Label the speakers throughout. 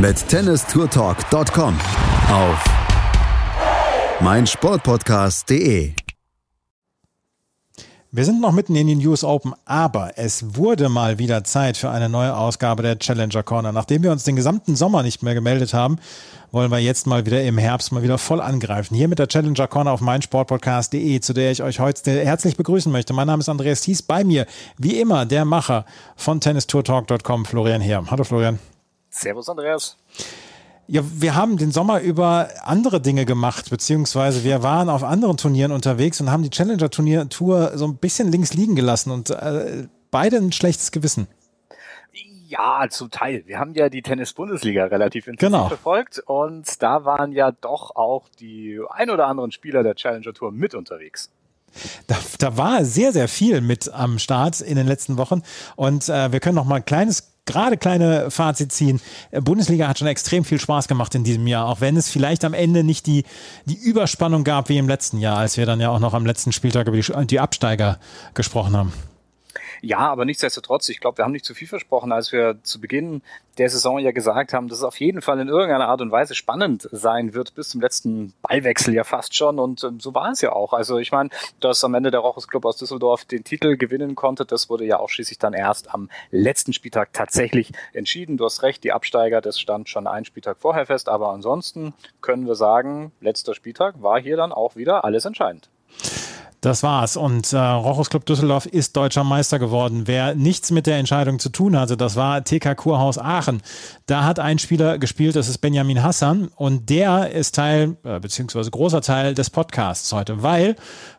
Speaker 1: mit tennistourtalk.com auf meinsportpodcast.de.
Speaker 2: Wir sind noch mitten in den US Open, aber es wurde mal wieder Zeit für eine neue Ausgabe der Challenger Corner. Nachdem wir uns den gesamten Sommer nicht mehr gemeldet haben, wollen wir jetzt mal wieder im Herbst mal wieder voll angreifen. Hier mit der Challenger Corner auf meinsportpodcast.de, zu der ich euch heute herzlich begrüßen möchte. Mein Name ist Andreas Thies, bei mir wie immer der Macher von tennistourtalk.com, Florian Heer. Hallo Florian.
Speaker 3: Servus Andreas.
Speaker 2: Ja, wir haben den Sommer über andere Dinge gemacht, beziehungsweise wir waren auf anderen Turnieren unterwegs und haben die Challenger-Tour so ein bisschen links liegen gelassen und äh, beide ein schlechtes Gewissen.
Speaker 3: Ja, zum Teil. Wir haben ja die Tennis-Bundesliga relativ intensiv
Speaker 2: Genau.
Speaker 3: verfolgt und da waren ja doch auch die ein oder anderen Spieler der Challenger Tour mit unterwegs.
Speaker 2: Da, da war sehr, sehr viel mit am Start in den letzten Wochen und äh, wir können noch mal ein kleines gerade kleine Fazit ziehen. Bundesliga hat schon extrem viel Spaß gemacht in diesem Jahr, auch wenn es vielleicht am Ende nicht die, die Überspannung gab wie im letzten Jahr, als wir dann ja auch noch am letzten Spieltag über die, die Absteiger gesprochen haben.
Speaker 3: Ja, aber nichtsdestotrotz, ich glaube, wir haben nicht zu viel versprochen, als wir zu Beginn der Saison ja gesagt haben, dass es auf jeden Fall in irgendeiner Art und Weise spannend sein wird, bis zum letzten Ballwechsel ja fast schon. Und ähm, so war es ja auch. Also ich meine, dass am Ende der Rochus Club aus Düsseldorf den Titel gewinnen konnte, das wurde ja auch schließlich dann erst am letzten Spieltag tatsächlich entschieden. Du hast recht, die Absteiger, das stand schon einen Spieltag vorher fest. Aber ansonsten können wir sagen, letzter Spieltag war hier dann auch wieder alles entscheidend.
Speaker 2: Das war's. Und äh, Rochus Club Düsseldorf ist deutscher Meister geworden. Wer nichts mit der Entscheidung zu tun hatte, das war TK Kurhaus Aachen. Da hat ein Spieler gespielt, das ist Benjamin Hassan. Und der ist Teil, äh, beziehungsweise großer Teil des Podcasts heute, weil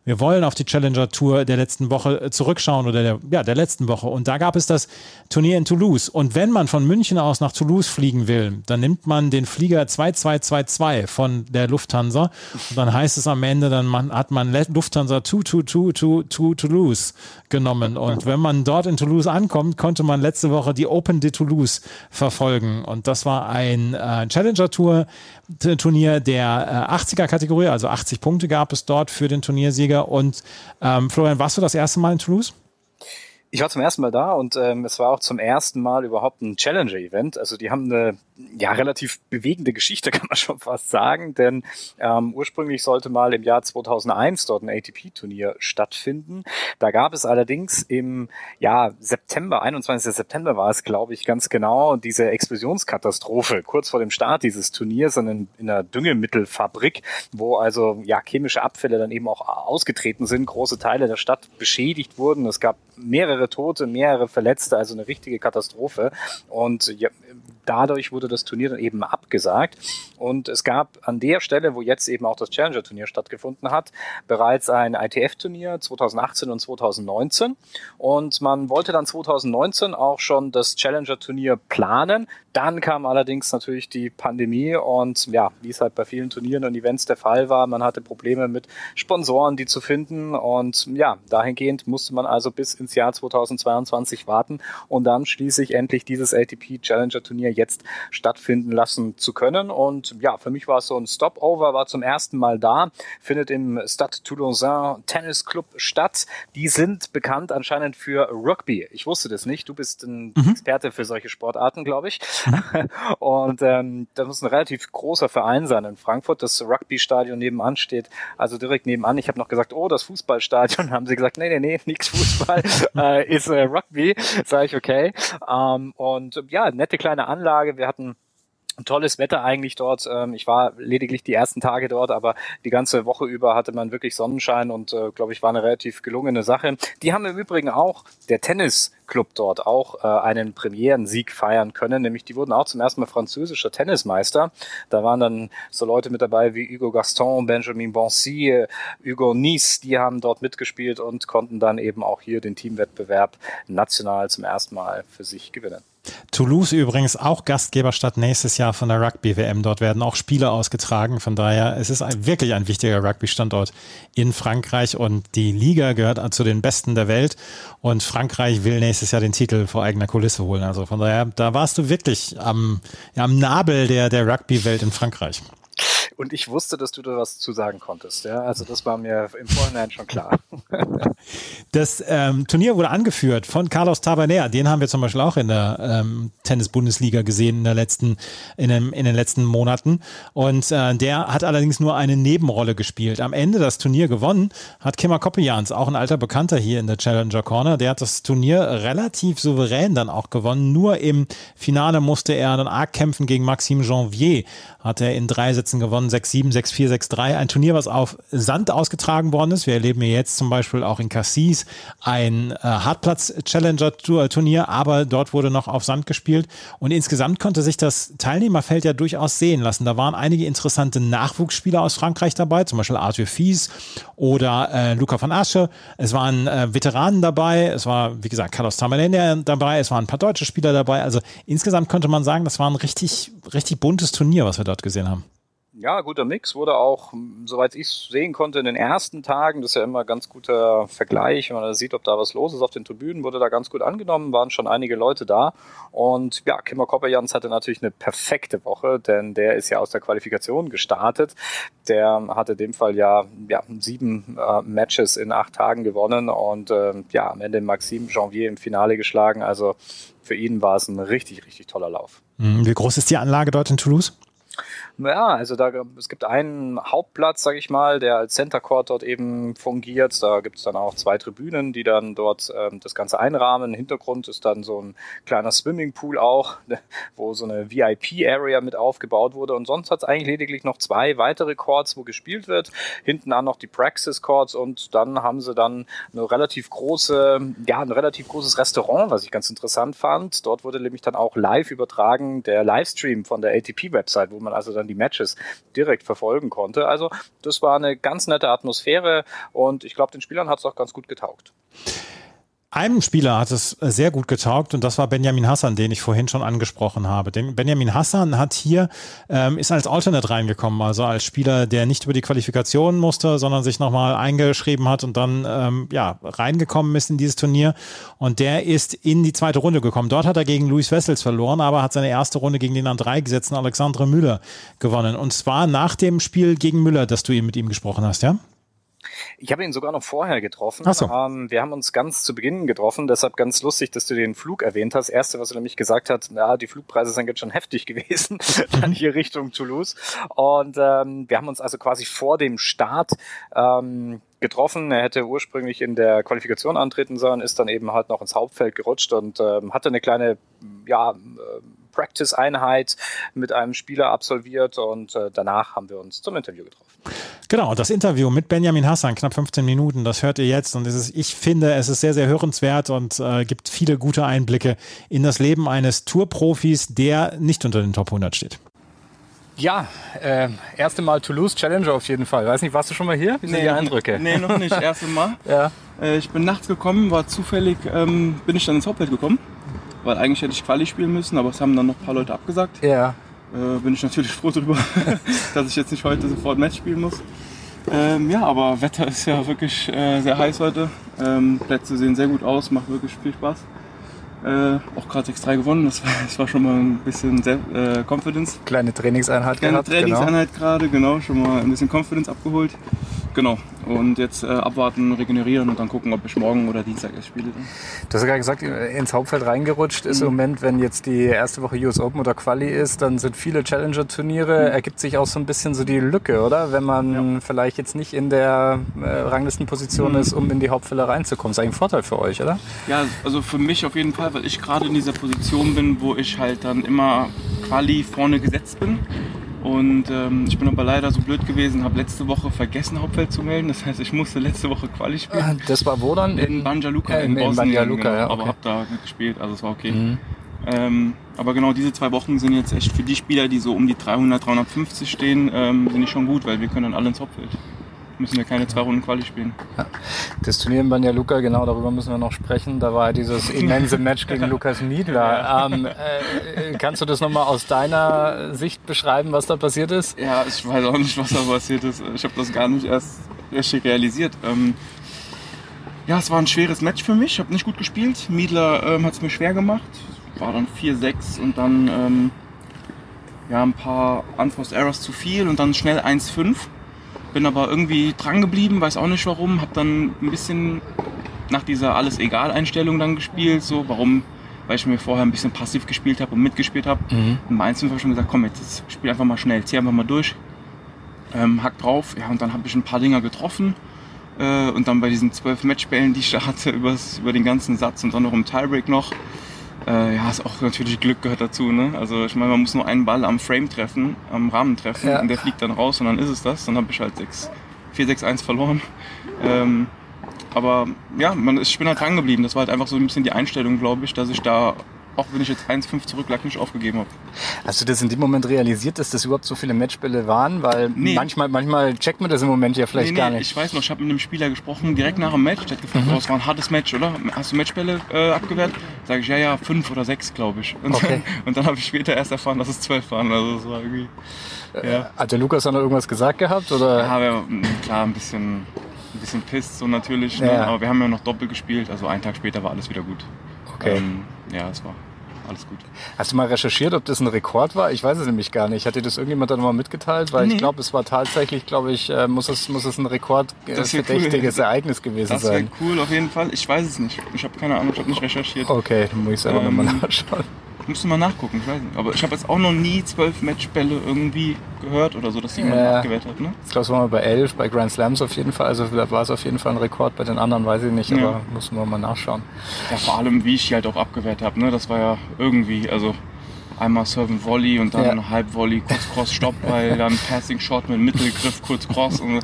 Speaker 2: wir wollen auf die Challenger Tour der letzten Woche äh, zurückschauen oder der, ja, der letzten Woche. Und da gab es das Turnier in Toulouse. Und wenn man von München aus nach Toulouse fliegen will, dann nimmt man den Flieger 2222 von der Lufthansa. Und dann heißt es am Ende, dann man, hat man Lufthansa 222 to, to Toulouse genommen. Und wenn man dort in Toulouse ankommt, konnte man letzte Woche die Open de Toulouse verfolgen. Und das war ein äh, Challenger Tour Turnier der äh, 80er Kategorie, also 80 Punkte gab es dort für den Turniersieger. Und ähm, Florian, warst du das erste Mal in Toulouse?
Speaker 3: Ich war zum ersten Mal da und ähm, es war auch zum ersten Mal überhaupt ein Challenger-Event. Also die haben eine ja relativ bewegende Geschichte, kann man schon fast sagen, denn ähm, ursprünglich sollte mal im Jahr 2001 dort ein ATP-Turnier stattfinden. Da gab es allerdings im ja, September, 21. September war es, glaube ich, ganz genau, diese Explosionskatastrophe kurz vor dem Start dieses Turniers in, in einer Düngemittelfabrik, wo also ja chemische Abfälle dann eben auch ausgetreten sind, große Teile der Stadt beschädigt wurden. Es gab mehrere Tote, mehrere Verletzte, also eine richtige Katastrophe. Und ja, dadurch wurde das Turnier dann eben abgesagt. Und es gab an der Stelle, wo jetzt eben auch das Challenger-Turnier stattgefunden hat, bereits ein ITF-Turnier 2018 und 2019. Und man wollte dann 2019 auch schon das Challenger-Turnier planen. Dann kam allerdings natürlich die Pandemie und ja, wie es halt bei vielen Turnieren und Events der Fall war, man hatte Probleme mit Sponsoren, die zu finden. Und ja, dahingehend musste man also bis ins Jahr 2022 warten und dann schließlich endlich dieses ATP Challenger Turnier jetzt stattfinden lassen zu können. Und ja, für mich war es so ein Stopover, war zum ersten Mal da, findet im Stade Toulousain Tennis Club statt. Die sind bekannt anscheinend für Rugby. Ich wusste das nicht. Du bist ein mhm. Experte für solche Sportarten, glaube ich. Und ähm, das muss ein relativ großer Verein sein in Frankfurt. Das Rugby-Stadion nebenan steht, also direkt nebenan. Ich habe noch gesagt, oh, das Fußballstadion. Haben sie gesagt, nee, nee, nee, nix Fußball, äh, ist äh, Rugby. Sag ich, okay. Ähm, und ja, nette kleine Anlage. Wir hatten tolles Wetter eigentlich dort. Ähm, Ich war lediglich die ersten Tage dort, aber die ganze Woche über hatte man wirklich Sonnenschein und äh, glaube ich war eine relativ gelungene Sache. Die haben im Übrigen auch der Tennisclub dort auch äh, einen Premierensieg feiern können, nämlich die wurden auch zum ersten Mal französischer Tennismeister. Da waren dann so Leute mit dabei wie Hugo Gaston, Benjamin Bonsi, äh, Hugo Nice, die haben dort mitgespielt und konnten dann eben auch hier den Teamwettbewerb national zum ersten Mal für sich gewinnen.
Speaker 2: Toulouse übrigens auch Gastgeberstadt nächstes Jahr von der Rugby-WM. Dort werden auch Spiele ausgetragen. Von daher, es ist ein, wirklich ein wichtiger Rugby-Standort in Frankreich und die Liga gehört zu den besten der Welt. Und Frankreich will nächstes Jahr den Titel vor eigener Kulisse holen. Also von daher, da warst du wirklich am, am Nabel der, der Rugby-Welt in Frankreich.
Speaker 3: Und ich wusste, dass du da was zu sagen konntest. Ja? Also das war mir im Vorhinein schon klar.
Speaker 2: Das ähm, Turnier wurde angeführt von Carlos Tabanera. Den haben wir zum Beispiel auch in der ähm, Tennis-Bundesliga gesehen in, der letzten, in, dem, in den letzten Monaten. Und äh, der hat allerdings nur eine Nebenrolle gespielt. Am Ende das Turnier gewonnen hat Kemmer Koppejans, auch ein alter Bekannter hier in der Challenger Corner. Der hat das Turnier relativ souverän dann auch gewonnen. Nur im Finale musste er dann arg kämpfen gegen Maxime Janvier. Hat er in drei Sätzen gewonnen, 6-7, 6-4, 6-3. Ein Turnier, was auf Sand ausgetragen worden ist. Wir erleben hier jetzt zum Beispiel auch in Cassis ein äh, Hartplatz-Challenger-Turnier, aber dort wurde noch auf Sand gespielt. Und insgesamt konnte sich das Teilnehmerfeld ja durchaus sehen lassen. Da waren einige interessante Nachwuchsspieler aus Frankreich dabei, zum Beispiel Arthur Fies oder äh, Luca van Asche. Es waren äh, Veteranen dabei, es war, wie gesagt, Carlos Tamalenia dabei, es waren ein paar deutsche Spieler dabei. Also insgesamt könnte man sagen, das war ein richtig, richtig buntes Turnier, was wir dort gesehen haben.
Speaker 3: Ja, guter Mix wurde auch, soweit ich sehen konnte, in den ersten Tagen, das ist ja immer ein ganz guter Vergleich, wenn man sieht, ob da was los ist auf den Tribünen, wurde da ganz gut angenommen, waren schon einige Leute da. Und ja, Kimmer Kopperjans hatte natürlich eine perfekte Woche, denn der ist ja aus der Qualifikation gestartet. Der hatte in dem Fall ja, ja sieben äh, Matches in acht Tagen gewonnen und äh, ja, am Ende Maxime Janvier im Finale geschlagen. Also für ihn war es ein richtig, richtig toller Lauf.
Speaker 2: Mhm. Wie groß ist die Anlage dort in Toulouse?
Speaker 3: Ja, also da es gibt einen Hauptplatz, sage ich mal, der als Center Court dort eben fungiert. Da gibt es dann auch zwei Tribünen, die dann dort ähm, das Ganze einrahmen. Im Hintergrund ist dann so ein kleiner Swimmingpool auch, wo so eine VIP-Area mit aufgebaut wurde. Und sonst hat es eigentlich lediglich noch zwei weitere Courts, wo gespielt wird. Hinten an noch die Praxis Courts und dann haben sie dann eine relativ große, ja, ein relativ großes Restaurant, was ich ganz interessant fand. Dort wurde nämlich dann auch live übertragen der Livestream von der ATP-Website, wo man also dann die Matches direkt verfolgen konnte. Also das war eine ganz nette Atmosphäre und ich glaube, den Spielern hat es auch ganz gut getaugt.
Speaker 2: Einem Spieler hat es sehr gut getaugt und das war Benjamin Hassan, den ich vorhin schon angesprochen habe. Denn Benjamin Hassan hat hier, ähm, ist als Alternate reingekommen, also als Spieler, der nicht über die Qualifikation musste, sondern sich nochmal eingeschrieben hat und dann ähm, ja, reingekommen ist in dieses Turnier. Und der ist in die zweite Runde gekommen. Dort hat er gegen Luis Wessels verloren, aber hat seine erste Runde gegen den an drei gesetzten Alexandre Müller gewonnen. Und zwar nach dem Spiel gegen Müller, dass du mit ihm gesprochen hast, ja?
Speaker 3: Ich habe ihn sogar noch vorher getroffen.
Speaker 2: Ach so.
Speaker 3: Ähm, wir haben uns ganz zu Beginn getroffen, deshalb ganz lustig, dass du den Flug erwähnt hast. Erste, was er nämlich gesagt hat, ja, die Flugpreise sind jetzt schon heftig gewesen, dann hier Richtung Toulouse. Und ähm, wir haben uns also quasi vor dem Start ähm, getroffen. Er hätte ursprünglich in der Qualifikation antreten sollen, ist dann eben halt noch ins Hauptfeld gerutscht und ähm, hatte eine kleine, ja, Practice-Einheit mit einem Spieler absolviert und äh, danach haben wir uns zum Interview getroffen.
Speaker 2: Genau, das Interview mit Benjamin Hassan, knapp 15 Minuten, das hört ihr jetzt und ist, ich finde, es ist sehr, sehr hörenswert und äh, gibt viele gute Einblicke in das Leben eines Tourprofis, der nicht unter den Top 100 steht.
Speaker 3: Ja, äh, erste Mal Toulouse Challenger auf jeden Fall. Weiß nicht, warst du schon mal hier?
Speaker 4: Wie sind nee, die Eindrücke? Nee, noch nicht. Erste Mal. ja. Äh, ich bin nachts gekommen, war zufällig, ähm, bin ich dann ins Hauptfeld gekommen. Weil eigentlich hätte ich Quali spielen müssen, aber es haben dann noch ein paar Leute abgesagt.
Speaker 3: Ja.
Speaker 4: Äh, bin ich natürlich froh darüber, dass ich jetzt nicht heute sofort Match spielen muss. Ähm, ja, aber Wetter ist ja wirklich äh, sehr heiß heute. Ähm, Plätze sehen sehr gut aus, macht wirklich viel Spaß. Äh, auch gerade 6-3 gewonnen, das war, das war, schon mal ein bisschen sehr, äh, Confidence.
Speaker 3: Kleine Trainingseinheit
Speaker 4: Kleine gehabt, genau. Trainingseinheit genau. gerade, genau, schon mal ein bisschen Confidence abgeholt. Genau. Und jetzt äh, abwarten, regenerieren und dann gucken, ob ich morgen oder Dienstag erst spiele.
Speaker 3: Du hast ja gerade gesagt, ins Hauptfeld reingerutscht ist mhm. im Moment, wenn jetzt die erste Woche US Open oder Quali ist, dann sind viele Challenger-Turniere. Mhm. Ergibt sich auch so ein bisschen so die Lücke, oder? Wenn man ja. vielleicht jetzt nicht in der äh, Ranglistenposition mhm. ist, um in die Hauptfälle reinzukommen. Das ist eigentlich ein Vorteil für euch, oder?
Speaker 4: Ja, also für mich auf jeden Fall, weil ich gerade in dieser Position bin, wo ich halt dann immer Quali vorne gesetzt bin und ähm, ich bin aber leider so blöd gewesen, habe letzte Woche vergessen, Hauptfeld zu melden. Das heißt, ich musste letzte Woche Quali spielen.
Speaker 3: Das war wo dann?
Speaker 4: In, in Banja Luka,
Speaker 3: äh, in, in Bosnien. Banja Luka,
Speaker 4: genau,
Speaker 3: ja, okay.
Speaker 4: Aber habe da gespielt, also es war okay. Mhm. Ähm, aber genau diese zwei Wochen sind jetzt echt für die Spieler, die so um die 300, 350 stehen, ähm, sind die schon gut, weil wir können dann alle ins Hauptfeld. Müssen wir keine zwei Runden Quali spielen.
Speaker 3: Das Turnier in Banja Luka, genau darüber müssen wir noch sprechen. Da war dieses immense Match gegen Lukas Miedler. Ähm, äh, kannst du das nochmal aus deiner Sicht beschreiben, was da passiert ist?
Speaker 4: Ja, ich weiß auch nicht, was da passiert ist. Ich habe das gar nicht erst richtig realisiert. Ähm, ja, es war ein schweres Match für mich. Ich habe nicht gut gespielt. Miedler ähm, hat es mir schwer gemacht. War dann 4-6 und dann ähm, ja, ein paar Unforced Errors zu viel und dann schnell 1-5. Bin aber irgendwie dran geblieben, weiß auch nicht warum. Hab dann ein bisschen nach dieser alles egal Einstellung dann gespielt. So, warum? Weil ich mir vorher ein bisschen passiv gespielt habe und mitgespielt habe.
Speaker 3: Mhm.
Speaker 4: Und bei 1-5 habe ich schon gesagt, komm jetzt, jetzt spiel einfach mal schnell, zieh einfach mal durch. Ähm, hack drauf. Ja, und dann habe ich ein paar Dinger getroffen. Äh, und dann bei diesen zwölf Matchbällen, die ich da hatte, übers, über den ganzen Satz und dann noch im Tiebreak noch. Äh, ja, ist auch natürlich Glück gehört dazu. Ne? Also ich meine, man muss nur einen Ball am Frame treffen, am Rahmen treffen
Speaker 3: Ja.
Speaker 4: und der fliegt dann raus und dann ist es das. Dann habe ich halt 6, 4-6-1 verloren. Ähm, aber ja, man ist, ich bin halt dran geblieben. Das war halt einfach so ein bisschen die Einstellung, glaube ich, dass ich da, auch wenn ich jetzt 1-5 zurücklag, nicht aufgegeben habe.
Speaker 3: Hast du das in dem Moment realisiert, dass das überhaupt so viele Matchbälle waren? Weil
Speaker 4: Nee.
Speaker 3: manchmal, manchmal checkt man das im Moment ja vielleicht
Speaker 4: Nee,
Speaker 3: gar
Speaker 4: nee,
Speaker 3: nicht.
Speaker 4: Ich weiß noch, ich habe mit einem Spieler gesprochen, direkt nach dem Match. Der hat gefragt,
Speaker 3: Mhm.
Speaker 4: oh, es war ein hartes Match, oder? Hast du Matchbälle äh, abgewehrt? Sage ich, ja, ja, fünf oder sechs, glaube ich. Und
Speaker 3: Okay.
Speaker 4: dann, dann habe ich später erst erfahren, dass es zwölf waren. Also es war irgendwie. Ja,
Speaker 3: Hat der Lukas dann noch irgendwas gesagt gehabt? Oder?
Speaker 4: ja wir, mh, klar, ein bisschen, ein bisschen pisst so natürlich. Ne?
Speaker 3: Ja.
Speaker 4: Aber wir haben ja noch doppelt gespielt. Also einen Tag später war alles wieder gut.
Speaker 3: Okay.
Speaker 4: Ähm, ja, es war alles gut.
Speaker 3: Hast du mal recherchiert, ob das ein Rekord war? Ich weiß es nämlich gar nicht. Hat dir das irgendjemand dann mal mitgeteilt? Weil ich
Speaker 4: Nee.
Speaker 3: glaube, es war tatsächlich, glaube ich, äh, muss es, muss es ein Rekord äh,
Speaker 4: Das cool.
Speaker 3: Ereignis gewesen
Speaker 4: Das wäre
Speaker 3: sein.
Speaker 4: cool auf jeden Fall. Ich weiß es nicht. Ich habe keine Ahnung, ich habe nicht recherchiert.
Speaker 3: Okay, dann muss ich selber
Speaker 4: Ähm,
Speaker 3: nochmal nachschauen.
Speaker 4: Musst du mal nachgucken, ich weiß nicht. Aber ich habe jetzt auch noch nie zwölf Matchbälle irgendwie gehört oder so, dass jemand
Speaker 3: Ja.
Speaker 4: abgewehrt hat. Ne?
Speaker 3: Ich glaube, es war mal bei elf, bei Grand Slams auf jeden Fall. Also da war es auf jeden Fall ein Rekord. Bei den anderen weiß ich nicht,
Speaker 4: Ja.
Speaker 3: aber muss man mal nachschauen.
Speaker 4: Ja, vor allem, wie ich die halt auch abgewehrt habe. Ne? Das war ja irgendwie, also einmal Serve and Volley und dann
Speaker 3: Ja.
Speaker 4: Halb Volley, kurz Cross, Stoppball, dann Passing Shot mit Mittelgriff, kurz Cross und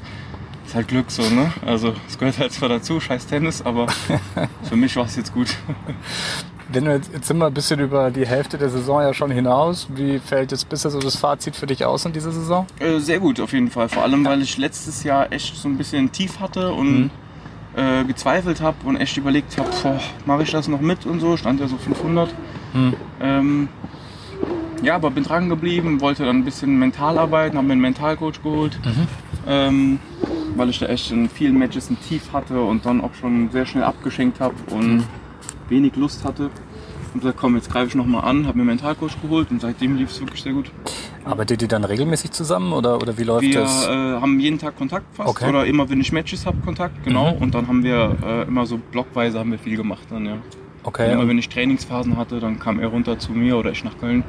Speaker 4: ist halt Glück so, ne? Also es gehört halt zwar dazu, scheiß Tennis, aber für mich war es jetzt gut.
Speaker 3: Wenn wir jetzt, jetzt sind wir ein bisschen über die Hälfte der Saison ja schon hinaus. Wie fällt jetzt bisher so das Fazit für dich aus in dieser Saison?
Speaker 4: Äh, sehr gut auf jeden Fall. Vor allem, weil ich letztes Jahr echt so ein bisschen tief hatte und äh, gezweifelt habe und echt überlegt habe, mache ich das noch mit und so. Stand ja so 500. Ähm, ja, aber bin dran geblieben, wollte dann ein bisschen mental arbeiten, habe mir einen Mentalcoach geholt, ähm, weil ich da echt in vielen Matches ein Tief hatte und dann auch schon sehr schnell abgeschenkt habe und wenig Lust hatte. Und gesagt, komm, jetzt greife ich nochmal an, habe mir einen Mentalcoach geholt und seitdem lief es wirklich sehr gut.
Speaker 3: Arbeitet ihr dann regelmäßig zusammen oder, oder wie läuft
Speaker 4: Wir
Speaker 3: das?
Speaker 4: äh, haben jeden Tag Kontakt fast
Speaker 3: Okay.
Speaker 4: oder immer wenn ich Matches habe Kontakt, genau.
Speaker 3: Mhm.
Speaker 4: Und dann haben wir äh, immer so blockweise haben wir viel gemacht dann, ja.
Speaker 3: Okay,
Speaker 4: immer wenn ich Trainingsphasen hatte, dann kam er runter zu mir oder ich nach Köln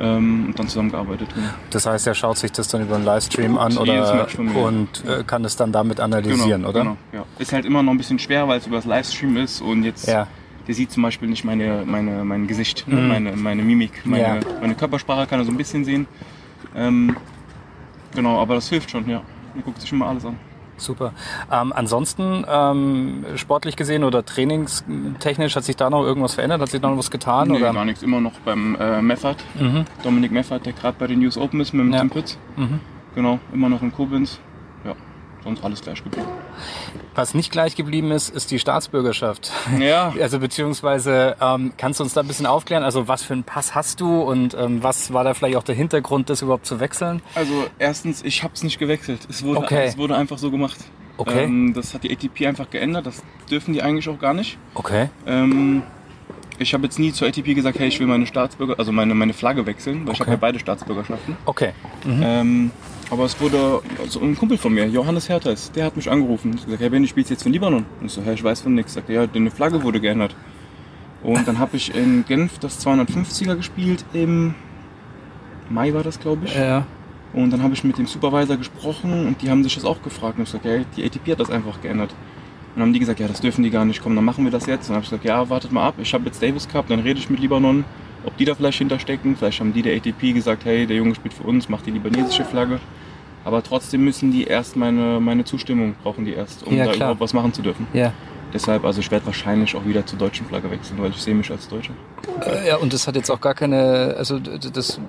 Speaker 4: ähm, und dann zusammengearbeitet. Genau.
Speaker 3: das heißt, er schaut sich das dann über einen Livestream an oder und äh, kann es dann damit analysieren, oder?
Speaker 4: Genau, ja. Ist halt immer noch ein bisschen schwer, weil es über das Livestream ist und jetzt
Speaker 3: Ja.
Speaker 4: Der sieht zum Beispiel nicht meine, meine, mein Gesicht?
Speaker 3: Mhm.
Speaker 4: meine, meine Mimik, meine,
Speaker 3: Ja.
Speaker 4: meine Körpersprache kann er so ein bisschen sehen. Ähm, genau, aber das hilft schon, ja. Er guckt sich immer alles an.
Speaker 3: Super. Ähm, ansonsten, ähm, sportlich gesehen oder trainingstechnisch, hat sich da noch irgendwas verändert? Hat sich da noch was getan?
Speaker 4: Nee,
Speaker 3: oder?
Speaker 4: gar nichts. Immer noch beim äh, Meffert.
Speaker 3: Mhm.
Speaker 4: Dominik Meffert, der gerade bei den News Open ist mit dem
Speaker 3: Ja.
Speaker 4: Tim Pütz.
Speaker 3: Mhm.
Speaker 4: Genau, immer noch in Koblenz. Sonst alles gleich geblieben.
Speaker 3: Was nicht gleich geblieben ist, ist die Staatsbürgerschaft.
Speaker 4: Ja,
Speaker 3: Also beziehungsweise ähm, kannst du uns da ein bisschen aufklären? Also was für einen Pass hast du und ähm, was war da vielleicht auch der Hintergrund, das überhaupt zu wechseln?
Speaker 4: also erstens, ich habe es nicht gewechselt. Es wurde,
Speaker 3: Okay.
Speaker 4: es wurde einfach so gemacht.
Speaker 3: Okay.
Speaker 4: Ähm, das hat die ATP einfach geändert. Das dürfen die eigentlich auch gar nicht.
Speaker 3: Okay.
Speaker 4: Ähm, ich habe jetzt nie zur ATP gesagt, hey, ich will meine Staatsbürger, also meine, meine Flagge wechseln, weil ich habe
Speaker 3: Okay.
Speaker 4: ja beide Staatsbürgerschaften.
Speaker 3: Okay.
Speaker 4: Ähm, aber es wurde, also ein Kumpel von mir, Johannes Hertheis, der hat mich angerufen und gesagt, hey Ben, du spielst jetzt für Libanon. Und ich so, hey, ich weiß von nichts. Sagt er, ja, deine Flagge wurde geändert. Und dann habe ich in Genf das 250er gespielt, im Mai war das, glaube ich.
Speaker 3: Ja.
Speaker 4: Und dann habe ich mit dem Supervisor gesprochen und die haben sich das auch gefragt. Und ich gesagt, ja, die ATP hat das einfach geändert. Und dann haben die gesagt, ja, das dürfen die gar nicht kommen, dann machen wir das jetzt. Und dann habe ich gesagt, ja, wartet mal ab, ich habe jetzt Davis Cup, dann rede ich mit Libanon, ob die da vielleicht hinterstecken. Vielleicht haben die der ATP gesagt, hey, der Junge spielt für uns, macht die libanesische Flagge. Aber trotzdem müssen die erst meine, meine Zustimmung brauchen die erst, um
Speaker 3: Ja,
Speaker 4: da
Speaker 3: klar.
Speaker 4: überhaupt was machen zu dürfen.
Speaker 3: Ja.
Speaker 4: Deshalb, also ich werde wahrscheinlich auch wieder zur deutschen Flagge wechseln, weil ich sehe mich als Deutscher.
Speaker 3: Äh, ja, und das hat jetzt auch gar keine, also das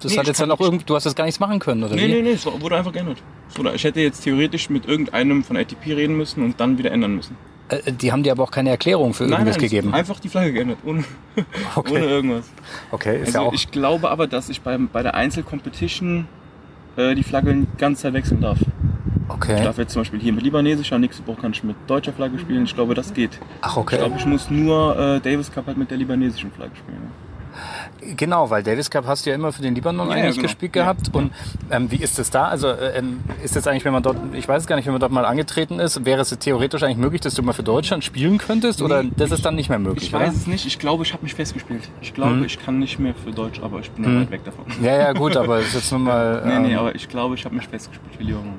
Speaker 3: das
Speaker 4: Nee,
Speaker 3: hat jetzt dann auch irgendwie, du hast das gar nichts machen können, oder
Speaker 4: Nee,
Speaker 3: wie?
Speaker 4: nee, nee, es war- wurde einfach geändert. Es Ich hätte jetzt theoretisch mit irgendeinem von ATP reden müssen und dann wieder ändern müssen.
Speaker 3: Äh, Die haben dir aber auch keine Erklärung für irgendwas
Speaker 4: nein,
Speaker 3: gegeben.
Speaker 4: Einfach die Flagge geändert, ohne,
Speaker 3: Okay.
Speaker 4: ohne irgendwas.
Speaker 3: Okay, ist
Speaker 4: Also
Speaker 3: ja auch.
Speaker 4: ich glaube aber, dass ich beim, bei der Einzelcompetition äh, die Flagge die ganze Zeit wechseln darf. Ich
Speaker 3: okay.
Speaker 4: darf jetzt zum Beispiel hier mit libanesischer, nächste Woche kann ich mit deutscher Flagge spielen. Ich glaube, das geht.
Speaker 3: Ach,
Speaker 4: Ich
Speaker 3: okay.
Speaker 4: glaube, ich muss nur äh, Davis Cup halt mit der libanesischen Flagge spielen.
Speaker 3: Genau, weil Davis Cup hast du ja immer für den Libanon
Speaker 4: Ja,
Speaker 3: eigentlich
Speaker 4: genau.
Speaker 3: gespielt
Speaker 4: Ja.
Speaker 3: gehabt. Und ähm, wie ist es da? Also äh, ähm, ist es eigentlich, wenn man dort, ich weiß es gar nicht, wenn man dort mal angetreten ist, wäre es theoretisch eigentlich möglich, dass du mal für Deutschland spielen könntest? Oder
Speaker 4: Nee,
Speaker 3: das ist dann nicht mehr möglich,
Speaker 4: Ich
Speaker 3: oder?
Speaker 4: weiß es nicht. Ich glaube, ich habe mich festgespielt. Ich glaube,
Speaker 3: Mhm.
Speaker 4: ich kann nicht mehr für Deutsch, aber ich bin ja weit weg davon.
Speaker 3: Ja, ja, gut, aber es ist jetzt nur mal.
Speaker 4: Nee, nee,
Speaker 3: ähm,
Speaker 4: aber ich glaube, ich habe mich festgespielt für Libanon.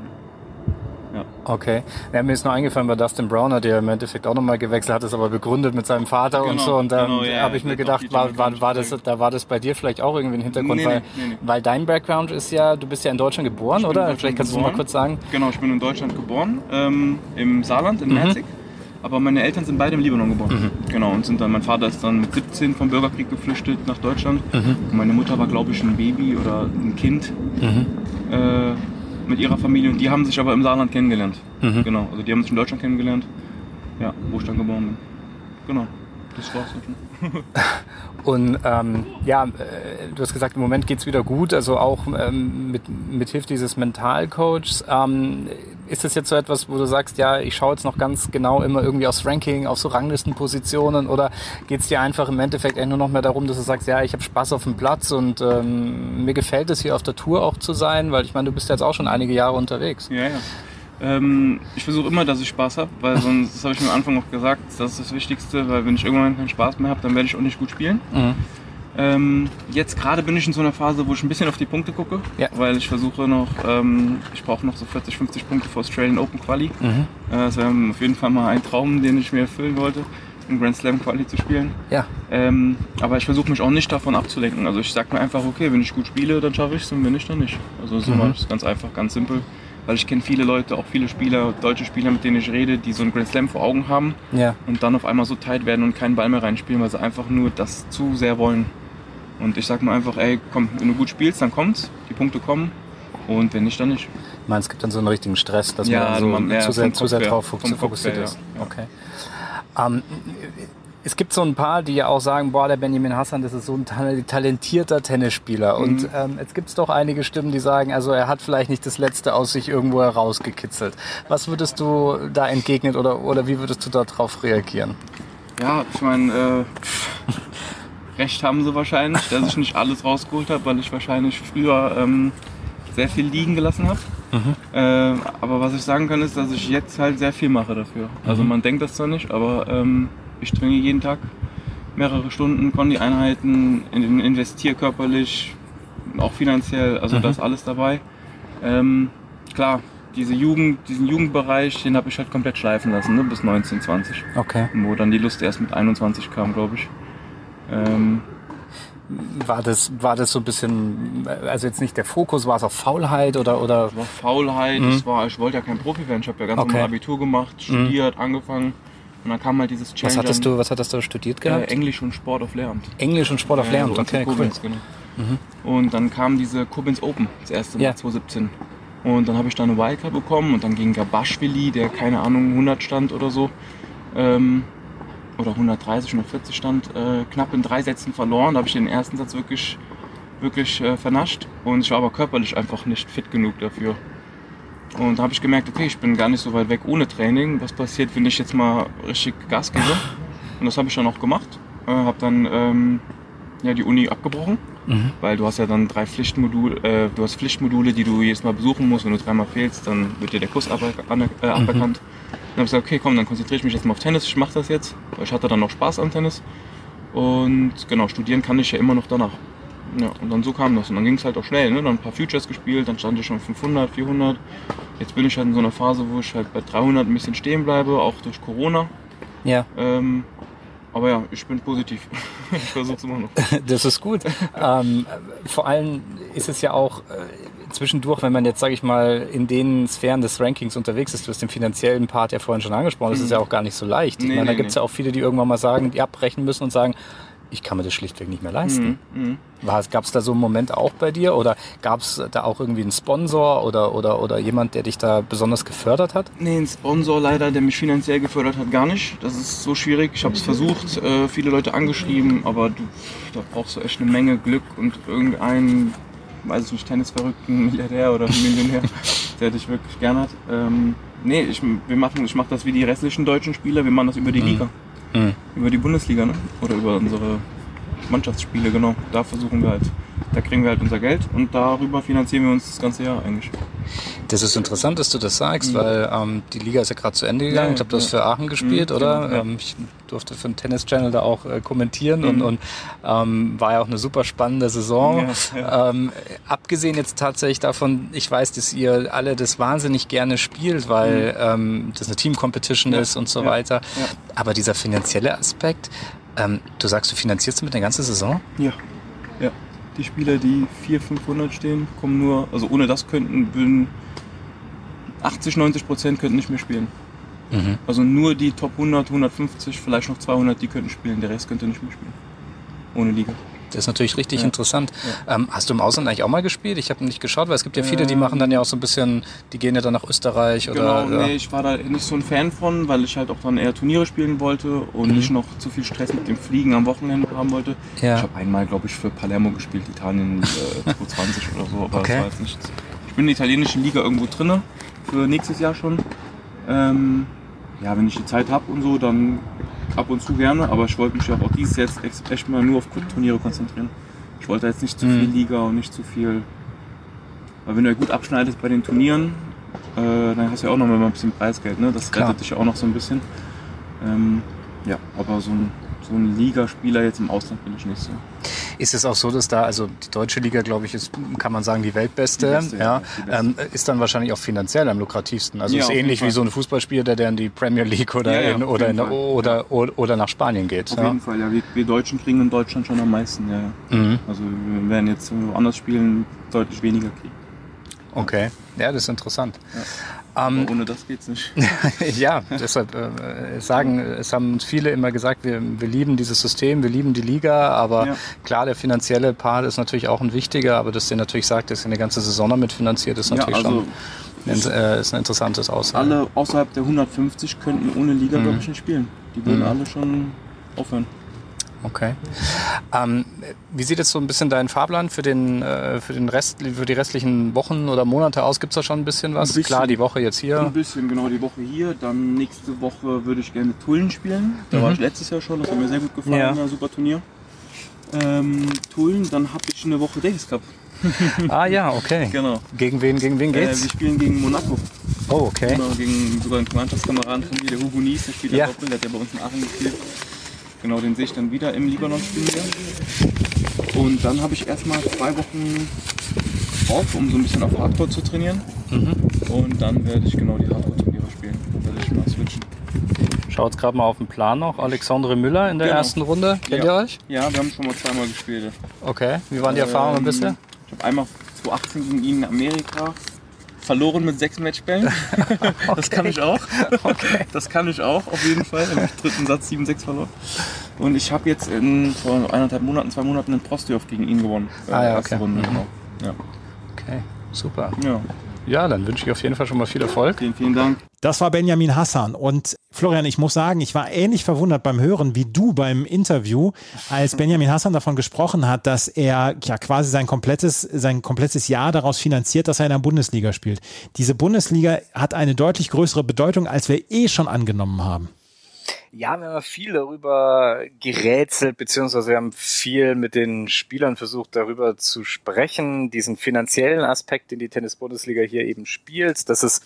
Speaker 4: Ja.
Speaker 3: Okay. Ja, mir ist nur eingefallen, bei Dustin Brown hat ja im Endeffekt auch nochmal gewechselt, hat es aber begründet mit seinem Vater und
Speaker 4: Genau,
Speaker 3: so. Und da
Speaker 4: genau, ja,
Speaker 3: habe ich mir
Speaker 4: der
Speaker 3: gedacht, war, war, war das, da war das bei dir vielleicht auch irgendwie ein Hintergrund,
Speaker 4: Nee,
Speaker 3: weil,
Speaker 4: nee, nee,
Speaker 3: weil dein Background ist ja, du bist ja in Deutschland geboren,
Speaker 4: Ich
Speaker 3: oder?
Speaker 4: Deutschland
Speaker 3: Vielleicht kannst du
Speaker 4: geboren.
Speaker 3: mal kurz sagen.
Speaker 4: Genau, ich bin in Deutschland geboren, ähm, im Saarland, in Merzig. Aber meine Eltern sind beide im Libanon geboren. Genau, und sind dann, mein Vater ist dann mit 17 vom Bürgerkrieg geflüchtet nach Deutschland. Und meine Mutter war, glaube ich, ein Baby oder ein Kind äh, mit ihrer Familie. Und die haben sich aber im Saarland kennengelernt. Genau, also die haben sich in Deutschland kennengelernt. Ja, wo ich dann geboren bin. Genau, das war's dann schon.
Speaker 3: Und ähm, ja, äh, du hast gesagt, im Moment geht's wieder gut, also auch ähm, mit, mit Hilfe dieses Mentalcoachs. Ähm, ist das jetzt so etwas, wo du sagst, ja, ich schaue jetzt noch ganz genau immer irgendwie aufs Ranking, auf so Ranglistenpositionen oder geht's dir einfach im Endeffekt nur noch mehr darum, dass du sagst, ja, ich habe Spaß auf dem Platz und ähm, mir gefällt es hier auf der Tour auch zu sein, weil ich meine, du bist jetzt auch schon einige Jahre unterwegs.
Speaker 4: Ja, ja. Ähm, ich versuche immer, dass ich Spaß habe, weil sonst, das habe ich mir am Anfang auch gesagt, das ist das Wichtigste, weil wenn ich irgendwann keinen Spaß mehr habe, dann werde ich auch nicht gut spielen.
Speaker 3: Mhm.
Speaker 4: Ähm, jetzt gerade bin ich in so einer Phase, wo ich ein bisschen auf die Punkte gucke,
Speaker 3: Ja.
Speaker 4: weil ich versuche noch, ähm, ich brauche noch so 40, 50 Punkte für Australian Open Quali.
Speaker 3: Mhm.
Speaker 4: Äh, das wäre auf jeden Fall mal ein Traum, den ich mir erfüllen wollte, im Grand Slam Quali zu spielen.
Speaker 3: Ja,
Speaker 4: Ähm, aber ich versuche mich auch nicht davon abzulenken. Also ich sage mir einfach, okay, wenn ich gut spiele, dann schaffe ich es und wenn nicht, dann nicht. Also so
Speaker 3: Mhm.
Speaker 4: ich es ganz einfach, ganz simpel. Weil ich kenne viele Leute, auch viele Spieler, deutsche Spieler, mit denen ich rede, die so einen Grand Slam vor Augen haben
Speaker 3: ja.
Speaker 4: und dann auf einmal so tight werden und keinen Ball mehr reinspielen, weil sie einfach nur das zu sehr wollen. Und ich sag mir einfach, ey, komm, wenn du gut spielst, dann kommt's, die Punkte kommen und wenn nicht, dann nicht.
Speaker 3: Ich meine, es gibt dann so einen richtigen Stress, dass
Speaker 4: Ja,
Speaker 3: man so
Speaker 4: man- ja,
Speaker 3: zu sehr, zu sehr drauf fokussiert,
Speaker 4: Kopf
Speaker 3: ist.
Speaker 4: ja.
Speaker 3: Okay. Ähm, es gibt so ein paar, die ja auch sagen, boah, der Benjamin Hassan, das ist so ein tal- talentierter Tennisspieler.
Speaker 4: Mhm.
Speaker 3: Und ähm, jetzt gibt es doch einige Stimmen, die sagen, also er hat vielleicht nicht das Letzte aus sich irgendwo herausgekitzelt. Was würdest du da entgegnen oder, oder wie würdest du darauf reagieren?
Speaker 4: Ja, ich meine, äh, recht haben sie wahrscheinlich, dass ich nicht alles rausgeholt habe, weil ich wahrscheinlich früher ähm, sehr viel liegen gelassen habe. Äh, aber was ich sagen kann, ist, dass ich jetzt halt sehr viel mache dafür. Also man denkt das zwar nicht, aber ähm, ich trainiere jeden Tag mehrere Stunden, Kondi-Einheiten, in- investiere körperlich, auch finanziell, also da ist alles dabei. Ähm, klar, diese Jugend, diesen Jugendbereich, den habe ich halt komplett schleifen lassen, ne, bis 19, 20
Speaker 3: Okay.
Speaker 4: wo dann die Lust erst mit 21 kam, glaube ich. Ähm,
Speaker 3: War das, war das so ein bisschen, also jetzt nicht der Fokus, war es auf Faulheit oder, oder
Speaker 4: es war Faulheit, es war, ich wollte ja kein Profi werden, ich habe ja ganz
Speaker 3: Mhm. Okay. Mhm.
Speaker 4: normal Abitur gemacht, studiert, angefangen und dann kam halt dieses Change
Speaker 3: was hattest du, was hattest du studiert
Speaker 4: äh,
Speaker 3: gehabt?
Speaker 4: Englisch und Sport auf Lehramt.
Speaker 3: Englisch und Sport auf
Speaker 4: Ja,
Speaker 3: Lehramt,
Speaker 4: uns in
Speaker 3: okay, cool. Mhm.
Speaker 4: Koblenz, genau. Und dann kam diese Koblenz Open, das erste Mal
Speaker 3: Ja.
Speaker 4: 2017. Und dann habe ich da eine Wildcard bekommen und dann gegen Gabashvili, der keine Ahnung 100 stand oder so, ähm, oder 130, 140 stand, äh, knapp in drei Sätzen verloren. Da habe ich den ersten Satz wirklich, wirklich äh, vernascht und ich war aber körperlich einfach nicht fit genug dafür. Und da habe ich gemerkt, okay, ich bin gar nicht so weit weg ohne Training. Was passiert, wenn ich jetzt mal richtig Gas gebe? Und das habe ich dann auch gemacht. Äh, habe dann ähm, ja, die Uni abgebrochen, weil du hast ja dann drei Pflichtmodule, äh, du hast Pflichtmodule, die du jedes Mal besuchen musst. Wenn du dreimal fehlst, dann wird dir der Kurs abe- ane- äh, aberkannt. Dann habe ich gesagt, okay, komm, dann konzentriere ich mich jetzt mal auf Tennis. Ich mache das jetzt, weil ich hatte dann noch Spaß am Tennis. Und genau, studieren kann ich ja immer noch danach. Ja, und dann so kam das. Und dann ging es halt auch schnell. Ne? Dann ein paar Futures gespielt, dann stand ich schon 500, 400. Jetzt bin ich halt in so einer Phase, wo ich halt bei 300 ein bisschen stehen bleibe, auch durch Corona.
Speaker 3: Ja.
Speaker 4: Ähm, aber ja, ich bin positiv. ich versuche es immer noch.
Speaker 3: Das ist gut. ähm, vor allem ist es ja auch äh, zwischendurch, wenn man jetzt, sage ich mal, in den Sphären des Rankings unterwegs ist, du hast den finanziellen Part ja vorhin schon angesprochen, das ist ja auch gar nicht so leicht. Ich
Speaker 4: Nee,
Speaker 3: meine, da
Speaker 4: nee,
Speaker 3: gibt es
Speaker 4: nee.
Speaker 3: ja auch viele, die irgendwann mal sagen, die abbrechen müssen und sagen, ich kann mir das schlichtweg nicht mehr leisten. Mhm. Gab es da so einen Moment auch bei dir oder gab es da auch irgendwie einen Sponsor oder, oder, oder jemand, der dich da besonders gefördert hat?
Speaker 4: Nee, ein Sponsor leider, der mich finanziell gefördert hat, gar nicht. Das ist so schwierig. Ich habe es versucht, äh, viele Leute angeschrieben, aber du, da brauchst du echt eine Menge Glück und irgendeinen, weiß ich nicht, Tennisverrückten Milliardär oder Millionär, der dich wirklich gern hat. Ähm, nee, ich, wir machen, ich mache das wie die restlichen deutschen Spieler, wir machen das über die mhm. Liga. Mhm. Über die Bundesliga, ne? Oder über unsere Mannschaftsspiele, genau. Da versuchen wir halt, da kriegen wir halt unser Geld und darüber finanzieren wir uns das ganze Jahr eigentlich.
Speaker 3: Das ist interessant, dass du das sagst, mhm. weil ähm, die Liga ist ja gerade zu Ende gegangen. Ja, ich habe das ja. für Aachen gespielt, mhm, oder? Ja. Ähm, ich durfte für den Tennis Channel da auch äh, kommentieren mhm. und, und ähm, war ja auch eine super spannende Saison. Ähm, abgesehen jetzt tatsächlich davon, ich weiß, dass ihr alle das wahnsinnig gerne spielt, weil mhm. ähm, das eine Team Competition ist und so weiter. Aber dieser finanzielle Aspekt, ähm, du sagst, du finanzierst mit der ganzen Saison?
Speaker 4: Ja. Die Spieler, die 400, 500 stehen, kommen nur, also ohne das könnten, würden 80, 90 Prozent könnten nicht mehr spielen. Mhm. Also nur die Top 100, 150, vielleicht noch 200, die könnten spielen. Der Rest könnte nicht mehr spielen. Ohne Liga.
Speaker 3: Das ist natürlich richtig ja. interessant. Ja. Ähm, hast du im Ausland eigentlich auch mal gespielt? Ich habe nicht geschaut, weil es gibt ja viele, die machen dann ja auch so ein bisschen, die gehen ja dann nach Österreich oder.
Speaker 4: Genau, nee, ich war da nicht so ein Fan von, weil ich halt auch dann eher Turniere spielen wollte und mhm. nicht noch zu viel Stress mit dem Fliegen am Wochenende haben wollte. Ich habe einmal, glaube ich, für Palermo gespielt, Italien äh, 2020 oder so, aber okay. das war jetzt nicht. Ich bin in der italienischen Liga irgendwo drin, für nächstes Jahr schon. Ähm, ja, wenn ich die Zeit habe und so, dann ab und zu gerne, aber ich wollte mich auch dieses jetzt echt mal nur auf Turniere konzentrieren. Ich wollte jetzt nicht zu viel mhm. Liga und nicht zu viel. Weil wenn du ja gut abschneidest bei den Turnieren, äh, dann hast du ja auch noch mal ein bisschen Preisgeld, ne? Das Klar. rettet dich auch noch so ein bisschen. Ähm, ja, aber so ein, so ein Ligaspieler jetzt im Ausland bin ich nicht so.
Speaker 3: Ist es auch so, dass da, also die deutsche Liga, glaube ich, ist, kann man sagen, die weltbeste, die beste, ja, ja ähm, ist dann wahrscheinlich auch finanziell am lukrativsten. Also ja, ist ähnlich wie so ein Fußballspieler, der in die Premier League oder, ja, in, oder, in, oder, oder, oder, nach Spanien geht.
Speaker 4: Auf jeden Fall, ja. Wir, wir, Deutschen kriegen in Deutschland schon am meisten, ja. Mhm. Also wir werden jetzt woanders spielen, deutlich weniger kriegen.
Speaker 3: Okay, ja, das ist interessant.
Speaker 4: Ähm, ohne das geht's nicht.
Speaker 3: ja, deshalb äh, sagen, es haben uns viele immer gesagt, wir, wir lieben dieses System, wir lieben die Liga, aber ja. klar, der finanzielle Part ist natürlich auch ein wichtiger, aber dass ihr natürlich sagt, dass ihr eine ganze Saison damit finanziert, ist natürlich ja, also schon ein, äh, ist ein interessantes Aussage.
Speaker 4: Alle außerhalb der 150 könnten ohne Liga, mhm. glaube ich, nicht spielen. Die würden mhm. alle schon aufhören.
Speaker 3: Okay. Ähm, wie sieht jetzt so ein bisschen dein Fahrplan für den, äh, für den Rest, für die restlichen Wochen oder Monate aus? Gibt es da schon ein bisschen was? Ein bisschen, Klar, die Woche jetzt hier.
Speaker 4: Ein bisschen, genau, die Woche hier. Dann nächste Woche würde ich gerne Tullen spielen. Da mhm. war ich letztes Jahr schon, das hat mir sehr gut gefallen, ja. ein super Turnier. Ähm, Tullen, dann habe ich eine Woche Davis Cup.
Speaker 3: ah ja, okay.
Speaker 4: Genau.
Speaker 3: Gegen wen, gegen wen geht's?
Speaker 4: Äh, wir spielen gegen Monaco.
Speaker 3: Oh, okay.
Speaker 4: Genau, gegen sogar einen Mannschaftskameraden von mir, der Hugo Nies, der spielt ja. Doppel, der hat ja bei uns in Aachen gespielt. Genau, den sehe ich dann wieder im Libanon spielen wieder. Und dann habe ich erstmal zwei Wochen auf, um so ein bisschen auf Hardcore zu trainieren. Mhm. Und dann werde ich genau die Hardcore-Turniere spielen. Dann werde ich mal switchen.
Speaker 3: Schaut gerade mal auf den Plan noch. Alexandre Müller in der genau. ersten Runde. Kennt
Speaker 4: ja.
Speaker 3: ihr euch?
Speaker 4: Ja, wir haben schon mal zweimal gespielt.
Speaker 3: Okay, wie waren die Erfahrungen ähm, bisher?
Speaker 4: Ich habe einmal 2018 gegen ihn in Amerika verloren mit sechs Matchbällen. okay. Das kann ich auch. Okay. Das kann ich auch, auf jeden Fall. Im dritten Satz 7-6 verloren. Und ich habe jetzt in, vor eineinhalb Monaten, zwei Monaten in Prostjov gegen ihn gewonnen.
Speaker 3: Ah, ja, okay.
Speaker 4: Runde, mhm. genau. ja.
Speaker 3: Okay, super. Ja. Ja, dann wünsche ich auf jeden Fall schon mal viel Erfolg.
Speaker 4: Vielen, vielen Dank.
Speaker 2: Das war Benjamin Hassan. Und Florian, ich muss sagen, ich war ähnlich verwundert beim Hören wie du beim Interview, als Benjamin Hassan davon gesprochen hat, dass er ja quasi sein komplettes, sein komplettes Jahr daraus finanziert, dass er in der Bundesliga spielt. Diese Bundesliga hat eine deutlich größere Bedeutung, als wir eh schon angenommen haben.
Speaker 3: Ja, wir haben viel darüber gerätselt, beziehungsweise wir haben viel mit den Spielern versucht, darüber zu sprechen, diesen finanziellen Aspekt, den die Tennis-Bundesliga hier eben spielt, dass es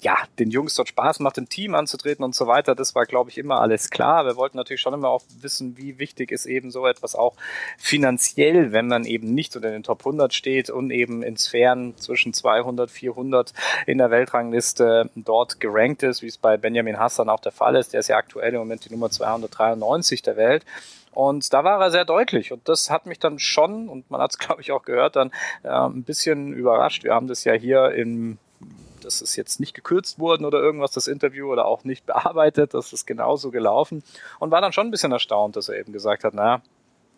Speaker 3: ja, den Jungs dort Spaß macht, im Team anzutreten und so weiter. Das war, glaube ich, immer alles klar. Wir wollten natürlich schon immer auch wissen, wie wichtig ist eben so etwas auch finanziell, wenn man eben nicht unter den Top 100 steht und eben in Sphären zwischen 200, 400 in der Weltrangliste dort gerankt ist, wie es bei Benjamin Hassan auch der Fall ist. Der ist ja aktuell im Moment die Nummer 293 der Welt. Und da war er sehr deutlich. Und das hat mich dann schon, und man hat es, glaube ich, auch gehört, dann äh, ein bisschen überrascht. Wir haben das ja hier im Das ist jetzt nicht gekürzt worden oder irgendwas, das Interview, oder auch nicht bearbeitet. Das ist genauso gelaufen. Und war dann schon ein bisschen erstaunt, dass er eben gesagt hat, naja,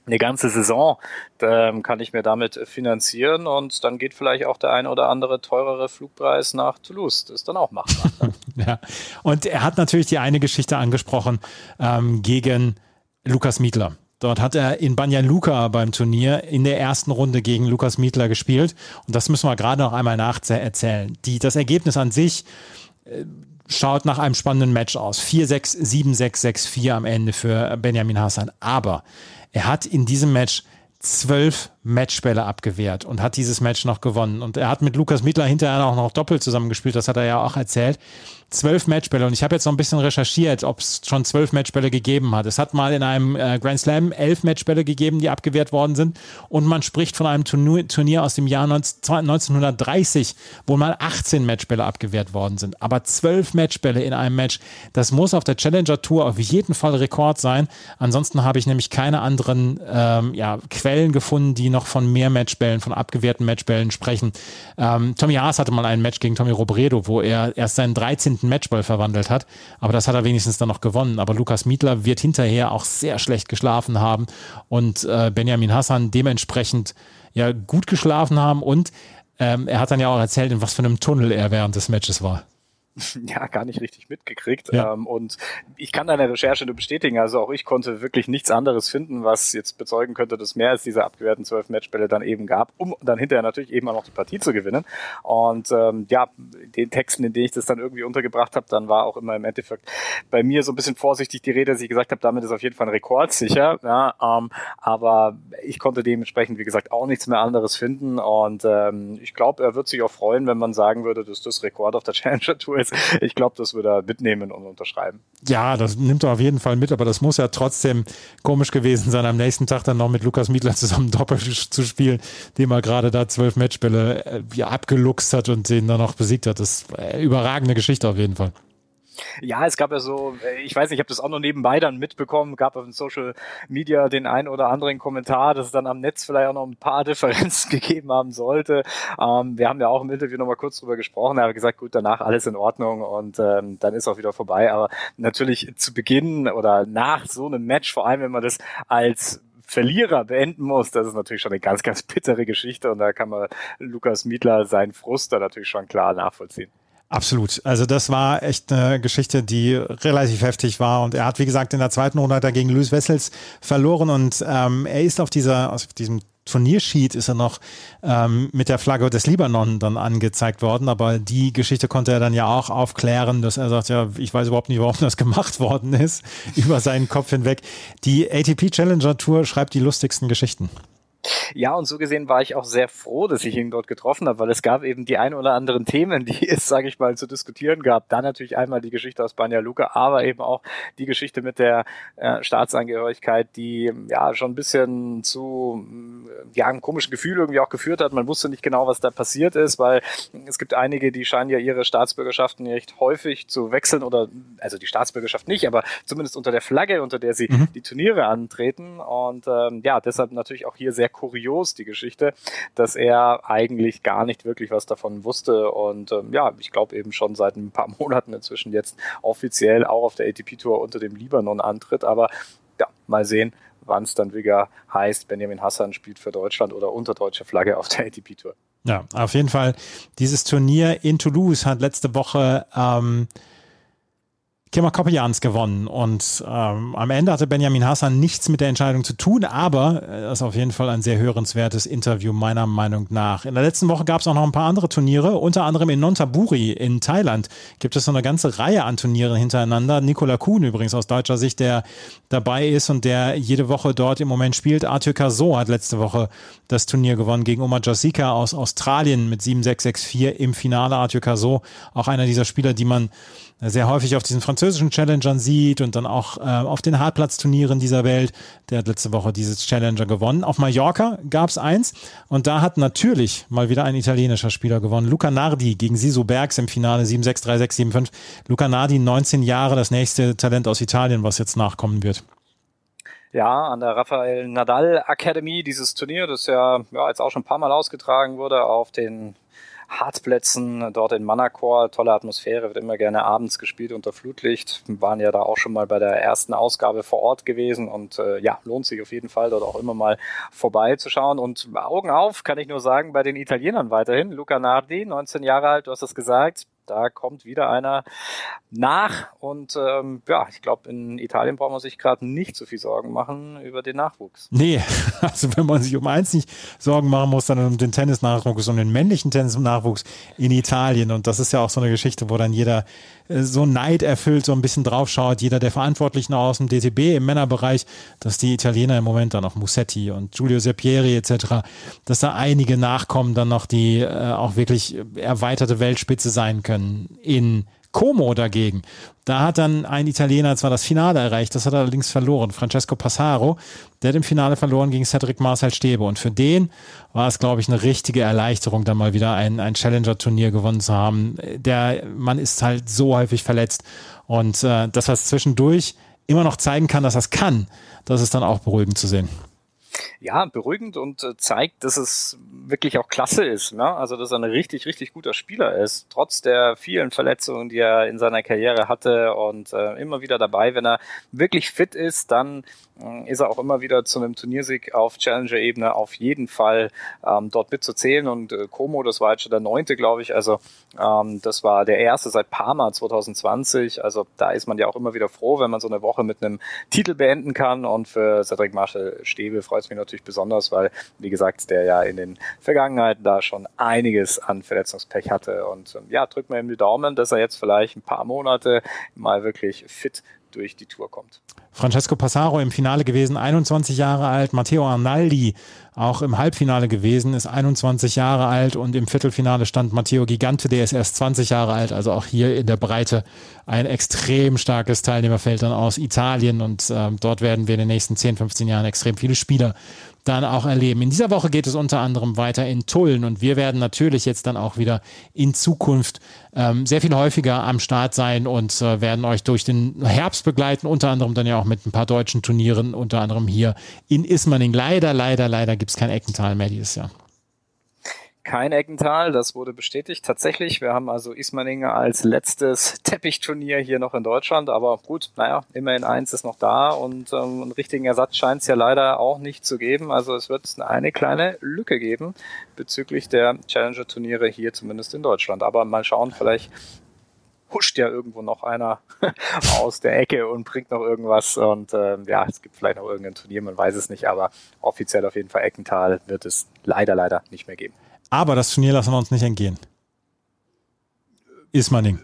Speaker 3: eine ganze Saison ähm, kann ich mir damit finanzieren und dann geht vielleicht auch der ein oder andere teurere Flugpreis nach Toulouse. Das ist dann auch machbar.
Speaker 2: ja, und er hat natürlich die eine Geschichte angesprochen ähm, gegen Lukas Mietler. Dort hat er in Banja Luka beim Turnier in der ersten Runde gegen Lukas Mietler gespielt. Und das müssen wir gerade noch einmal nacherzählen. Die, das Ergebnis an sich äh, schaut nach einem spannenden Match aus. 4-6, 7-6, 6-4 am Ende für Benjamin Hassan. Aber er hat in diesem Match zwölf Matchbälle abgewehrt und hat dieses Match noch gewonnen. Und er hat mit Lukas Mietler hinterher auch noch doppelt zusammengespielt, das hat er ja auch erzählt zwölf Matchbälle und ich habe jetzt noch ein bisschen recherchiert, ob es schon zwölf Matchbälle gegeben hat. Es hat mal in einem äh, Grand Slam elf Matchbälle gegeben, die abgewehrt worden sind und man spricht von einem Turnier, aus dem Jahr 1930, wo mal 18 Matchbälle abgewehrt worden sind. Aber zwölf Matchbälle in einem Match, das muss auf der Challenger Tour auf jeden Fall Rekord sein. Ansonsten habe ich nämlich keine anderen ähm, ja, Quellen gefunden, die noch von mehr Matchbällen, von abgewehrten Matchbällen sprechen. Ähm, Tommy Haas hatte mal ein Match gegen Tommy Robredo, wo er erst seinen 13 zehnten Matchball verwandelt hat. Aber das hat er wenigstens dann noch gewonnen. Aber Lukas Mietler wird hinterher auch sehr schlecht geschlafen haben und äh, Benjamin Hassan dementsprechend ja gut geschlafen haben und ähm, er hat dann ja auch erzählt, in was für einem Tunnel er während des Matches war.
Speaker 3: ja gar nicht richtig mitgekriegt. Ja. Ähm, und ich kann deine Recherche nur bestätigen. Also auch ich konnte wirklich nichts anderes finden, was jetzt bezeugen könnte, dass mehr als diese abgewehrten zwölf Matchbälle dann eben gab, um dann hinterher natürlich eben auch noch die Partie zu gewinnen. Und ähm, ja, den Texten, in denen ich das dann irgendwie untergebracht habe, dann war auch immer im Endeffekt bei mir so ein bisschen vorsichtig die Rede, dass ich gesagt habe, damit ist auf jeden Fall ein Rekord sicher. Ja, ähm, aber ich konnte dementsprechend, wie gesagt, auch nichts mehr anderes finden. Und ähm, ich glaube, er wird sich auch freuen, wenn man sagen würde, dass das Rekord auf der Challenger Tour ist ist. Ich glaube, das würde er mitnehmen und unterschreiben.
Speaker 2: Ja, das nimmt er auf jeden Fall mit, aber das muss ja trotzdem komisch gewesen sein, am nächsten Tag dann noch mit Lukas Mietler zusammen Doppel zu spielen, dem er gerade da zwölf Matchbälle äh, ja, abgeluchst hat und den dann noch besiegt hat. Das ist eine überragende Geschichte auf jeden Fall.
Speaker 3: Ja, es gab ja so, äh, ich weiß nicht, ich habe das auch noch nebenbei dann mitbekommen, gab auf Social Media den ein oder anderen Kommentar, dass es dann am Netz vielleicht auch noch ein paar Differenzen gegeben haben sollte. Ähm, wir haben ja auch im Interview noch mal kurz drüber gesprochen, er hat gesagt, gut, danach alles in Ordnung und ähm, dann ist auch wieder vorbei. Aber natürlich zu Beginn oder nach so einem Match, vor allem wenn man das als Verlierer beenden muss, das ist natürlich schon eine ganz, ganz bittere Geschichte und da kann man Lukas Mietler seinen Frust da natürlich schon klar nachvollziehen.
Speaker 2: Absolut. Also das war echt eine Geschichte, die relativ heftig war. Und er hat, wie gesagt, in der zweiten Runde gegen Luis Wessels verloren und ähm, er ist auf dieser, auf diesem Turniersheet ist er noch ähm, mit der Flagge des Libanon dann angezeigt worden, aber die Geschichte konnte er dann ja auch aufklären, dass er sagt, ja, ich weiß überhaupt nicht, warum das gemacht worden ist, über seinen Kopf hinweg. Die ATP Challenger Tour schreibt die lustigsten Geschichten.
Speaker 3: Ja, und so gesehen war ich auch sehr froh, dass ich ihn dort getroffen habe, weil es gab eben die ein oder anderen Themen, die es, sage ich mal, zu diskutieren gab. Dann natürlich einmal die Geschichte aus Banja Luka, aber eben auch die Geschichte mit der äh, Staatsangehörigkeit, die ja schon ein bisschen zu ja, einem komischen Gefühl irgendwie auch geführt hat. Man wusste nicht genau, was da passiert ist, weil es gibt einige, die scheinen ja ihre Staatsbürgerschaften recht häufig zu wechseln oder also die Staatsbürgerschaft nicht, aber zumindest unter der Flagge, unter der sie mhm. die Turniere antreten. Und ähm, ja, deshalb natürlich auch hier sehr kurios, die Geschichte, dass er eigentlich gar nicht wirklich was davon wusste und ähm, ja, ich glaube eben schon seit ein paar Monaten inzwischen jetzt offiziell auch auf der ATP-Tour unter dem Libanon antritt, aber ja, mal sehen, wann es dann wieder heißt, Benjamin Hassan spielt für Deutschland oder unter deutscher Flagge auf der ATP-Tour.
Speaker 2: Ja, auf jeden Fall. Dieses Turnier in Toulouse hat letzte Woche ähm, Kemmer Koppians gewonnen und ähm, am Ende hatte Benjamin Hassan nichts mit der Entscheidung zu tun, aber äh, das ist auf jeden Fall ein sehr hörenswertes Interview meiner Meinung nach. In der letzten Woche gab es auch noch ein paar andere Turniere, unter anderem in Nonthaburi in Thailand gibt es so eine ganze Reihe an Turnieren hintereinander. Nikola Kuhn übrigens aus deutscher Sicht, der dabei ist und der jede Woche dort im Moment spielt. Arthur Cazot hat letzte Woche das Turnier gewonnen gegen Omar Josika aus Australien mit 7-6-6-4 im Finale. Arthur Cazot, auch einer dieser Spieler, die man sehr häufig auf diesen französischen Challengern sieht und dann auch äh, auf den Hartplatzturnieren dieser Welt. Der hat letzte Woche dieses Challenger gewonnen. Auf Mallorca gab es eins und da hat natürlich mal wieder ein italienischer Spieler gewonnen. Luca Nardi gegen Sisu Bergs im Finale 7-6, 3-6, 7-5. Luca Nardi, 19 Jahre, das nächste Talent aus Italien, was jetzt nachkommen wird.
Speaker 3: Ja, an der Rafael Nadal Academy, dieses Turnier, das ja, ja jetzt auch schon ein paar Mal ausgetragen wurde auf den Hartplätzen dort in Manacor. Tolle Atmosphäre, wird immer gerne abends gespielt unter Flutlicht. Wir waren ja da auch schon mal bei der ersten Ausgabe vor Ort gewesen und äh, ja, lohnt sich auf jeden Fall dort auch immer mal vorbeizuschauen. Und Augen auf, kann ich nur sagen, bei den Italienern weiterhin. Luca Nardi, 19 Jahre alt, du hast es gesagt, da kommt wieder einer nach. Und ähm, ja, ich glaube, in Italien braucht man sich gerade nicht so viel Sorgen machen über den Nachwuchs.
Speaker 2: Nee, also wenn man sich um eins nicht Sorgen machen muss, dann um den Tennis-Nachwuchs, um den männlichen Tennis-Nachwuchs in Italien. Und das ist ja auch so eine Geschichte, wo dann jeder so Neid erfüllt, so ein bisschen draufschaut, jeder der Verantwortlichen aus dem DTB im Männerbereich, dass die Italiener im Moment dann noch Musetti und Giulio Serpieri etc., dass da einige nachkommen, dann noch die äh, auch wirklich erweiterte Weltspitze sein können in Como dagegen, da hat dann ein Italiener zwar das Finale erreicht, das hat er allerdings verloren. Francesco Passaro, der hat im Finale verloren gegen Cedric Marcel Stäbe. Und für den war es, glaube ich, eine richtige Erleichterung, dann mal wieder ein, ein Challenger-Turnier gewonnen zu haben. Der Mann ist halt so häufig verletzt. Und äh, dass er es zwischendurch immer noch zeigen kann, dass er es kann, das ist dann auch beruhigend zu sehen
Speaker 3: ja, beruhigend und äh, zeigt, dass es wirklich auch klasse ist. Ne? Also, dass er ein richtig, richtig guter Spieler ist, trotz der vielen Verletzungen, die er in seiner Karriere hatte und äh, immer wieder dabei. Wenn er wirklich fit ist, dann äh, ist er auch immer wieder zu einem Turniersieg auf Challenger-Ebene auf jeden Fall ähm, dort mitzuzählen. Und äh, Como, das war jetzt schon der neunte, glaube ich. Also, ähm, das war der erste seit Parma 2020. Also, da ist man ja auch immer wieder froh, wenn man so eine Woche mit einem Titel beenden kann. Und für Cedric Marshall Stäbe freut es mich natürlich besonders, weil, wie gesagt, der ja in den Vergangenheiten da schon einiges an Verletzungspech hatte. Und ähm, ja, drücken wir ihm die Daumen, dass er jetzt vielleicht ein paar Monate mal wirklich fit durch die Tour kommt.
Speaker 2: Francesco Passaro im Finale gewesen, 21 Jahre alt. Matteo Arnaldi auch im Halbfinale gewesen, ist 21 Jahre alt und im Viertelfinale stand Matteo Gigante, der ist erst 20 Jahre alt. Also auch hier in der Breite ein extrem starkes Teilnehmerfeld dann aus Italien und äh, dort werden wir in den nächsten 10, 15 Jahren extrem viele Spieler dann auch erleben. In dieser Woche geht es unter anderem weiter in Tulln und wir werden natürlich jetzt dann auch wieder in Zukunft ähm, sehr viel häufiger am Start sein und äh, werden euch durch den Herbst begleiten, unter anderem dann ja auch mit ein paar deutschen Turnieren, unter anderem hier in Ismaning. Leider, leider, leider gibt es kein Eckental mehr dieses Jahr
Speaker 3: kein Eckental, das wurde bestätigt. Tatsächlich, wir haben also Ismaning als letztes Teppichturnier hier noch in Deutschland, aber gut, naja, immerhin eins ist noch da und ähm, einen richtigen Ersatz scheint es ja leider auch nicht zu geben. Also es wird eine kleine Lücke geben bezüglich der Challenger-Turniere hier zumindest in Deutschland. Aber mal schauen, vielleicht huscht ja irgendwo noch einer aus der Ecke und bringt noch irgendwas. Und ähm, ja, es gibt vielleicht noch irgendein Turnier, man weiß es nicht, aber offiziell auf jeden Fall Eckental wird es leider, leider nicht mehr geben.
Speaker 2: Aber das Turnier lassen wir uns nicht entgehen. Ismaning.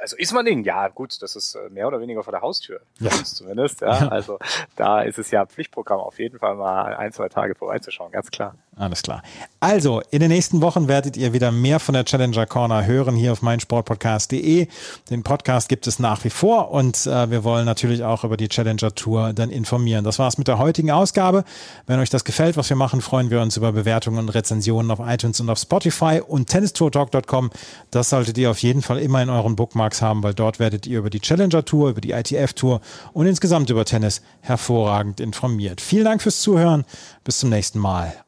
Speaker 3: Also Ismaning, ja gut, das ist äh, mehr oder weniger vor der Haustür. Ja. Zumindest, ja. Also da ist es ja Pflichtprogramm, auf jeden Fall mal ein, zwei Tage vorbeizuschauen, ganz klar.
Speaker 2: Alles klar. Also, in den nächsten Wochen werdet ihr wieder mehr von der Challenger Corner hören hier auf meinsportpodcast.de. Den Podcast gibt es nach wie vor und äh, wir wollen natürlich auch über die Challenger Tour dann informieren. Das war's mit der heutigen Ausgabe. Wenn euch das gefällt, was wir machen, freuen wir uns über Bewertungen und Rezensionen auf iTunes und auf Spotify und tennistourtalk.com. Das solltet ihr auf jeden Fall immer in euren Bookmarks haben, weil dort werdet ihr über die Challenger Tour, über die ITF Tour und insgesamt über Tennis hervorragend informiert. Vielen Dank fürs Zuhören. Bis zum nächsten Mal.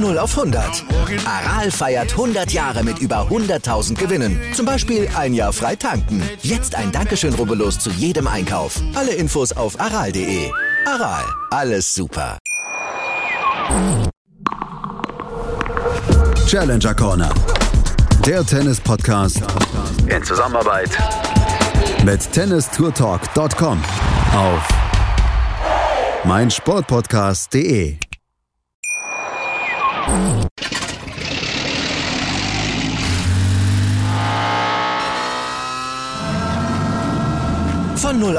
Speaker 5: Von 0 auf 100. Aral feiert 100 Jahre mit über 100.000 Gewinnen. Zum Beispiel ein Jahr frei tanken. Jetzt ein Dankeschön, rubbellos zu jedem Einkauf. Alle Infos auf aral.de. Aral, alles super.
Speaker 1: Challenger Corner. Der Tennis-Podcast in Zusammenarbeit mit tennistourtalk.com auf meinsportpodcast.de.